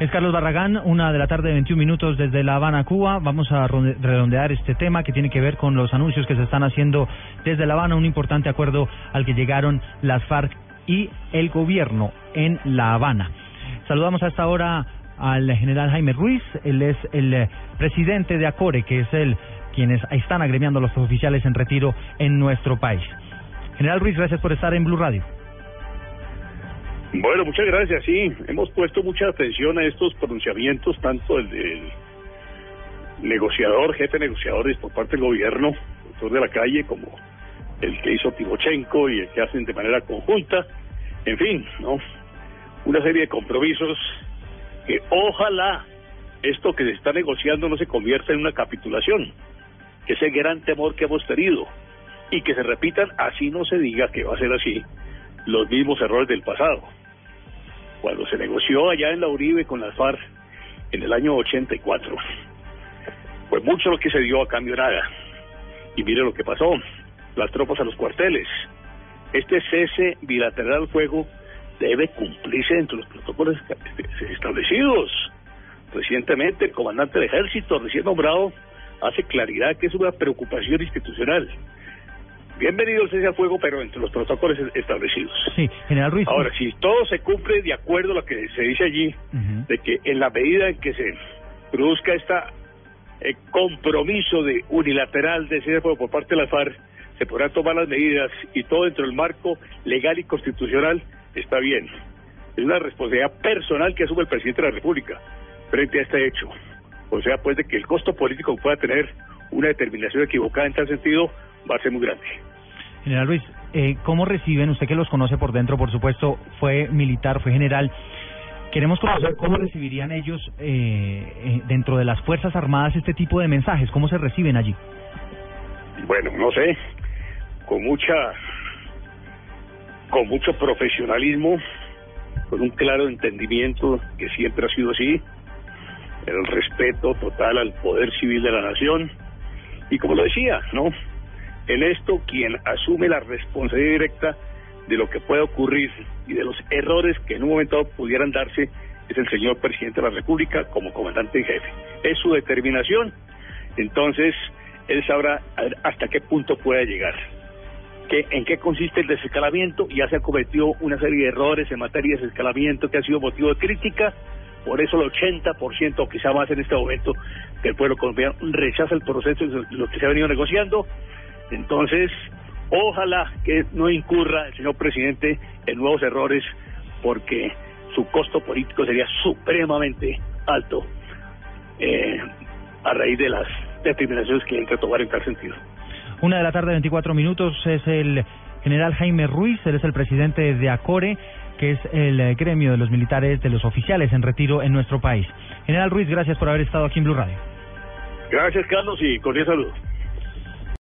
Es Carlos Barragán, una de la tarde, 21 minutos desde La Habana, Cuba. Vamos a redondear este tema que tiene que ver con los anuncios que se están haciendo desde La Habana, un importante acuerdo al que llegaron las FARC y el gobierno en La Habana. Saludamos a esta hora al general Jaime Ruiz, él es el eh, presidente de ACORE, que es el quienes están agremiando a los oficiales en retiro en nuestro país. General Ruiz, gracias por estar en Blue Radio. Bueno, muchas gracias. Sí, hemos puesto mucha atención a estos pronunciamientos, tanto el del negociador, jefe de negociadores por parte del gobierno, doctor de la calle, como el que hizo Timochenko y el que hacen de manera conjunta. En fin, ¿no? Una serie de compromisos que ojalá esto que se está negociando no se convierta en una capitulación, que ese gran temor que hemos tenido y que se repitan, así no se diga que va a ser así, los mismos errores del pasado. Cuando se negoció allá en la Uribe con las FARC en el año 84, pues mucho lo que se dio a cambio nada. Y mire lo que pasó, las tropas a los cuarteles. Este cese bilateral al fuego debe cumplirse dentro de los protocolos establecidos. Recientemente, el comandante del ejército, recién nombrado, hace claridad que es una preocupación institucional. Bienvenido el cese al fuego, pero entre los protocolos establecidos. Sí, general Ruiz. Ahora, si todo se cumple de acuerdo a lo que se dice allí, de que en la medida en que se produzca este compromiso de unilateral de cese al fuego por parte de la FARC, se podrán tomar las medidas y todo dentro del marco legal y constitucional está bien. Es una responsabilidad personal que asume el presidente de la República frente a este hecho. O sea, pues de que el costo político pueda tener una determinación equivocada en tal sentido va a ser muy grande. General Luis, eh, ¿cómo reciben, usted que los conoce por dentro, por supuesto, fue militar, fue general, queremos conocer cómo recibirían ellos eh, eh, dentro de las Fuerzas Armadas este tipo de mensajes, cómo se reciben allí? Bueno, no sé, con mucha con mucho profesionalismo, con un claro entendimiento que siempre ha sido así, el respeto total al poder civil de la nación y como lo decía, ¿no? En esto quien asume la responsabilidad directa de lo que puede ocurrir y de los errores que en un momento pudieran darse es el señor presidente de la República como comandante en jefe. Es su determinación, entonces él sabrá hasta qué punto puede llegar que, en qué consiste el desescalamiento. Ya se ha cometido una serie de errores en materia de desescalamiento que ha sido motivo de crítica. Por eso el 80% o quizá más en este momento que el pueblo colombiano rechaza el proceso de lo que se ha venido negociando. Entonces, ojalá que no incurra el señor presidente en nuevos errores porque su costo político sería supremamente alto eh, a raíz de las determinaciones que hay que tomar en tal sentido. Una de la tarde, 24 minutos, es el general Jaime Ruiz, él es el presidente de ACORE, que es el eh, gremio de los militares, de los oficiales en retiro en nuestro país. General Ruiz, gracias por haber estado aquí en Blue Radio. Gracias, Carlos, y cordial saludo.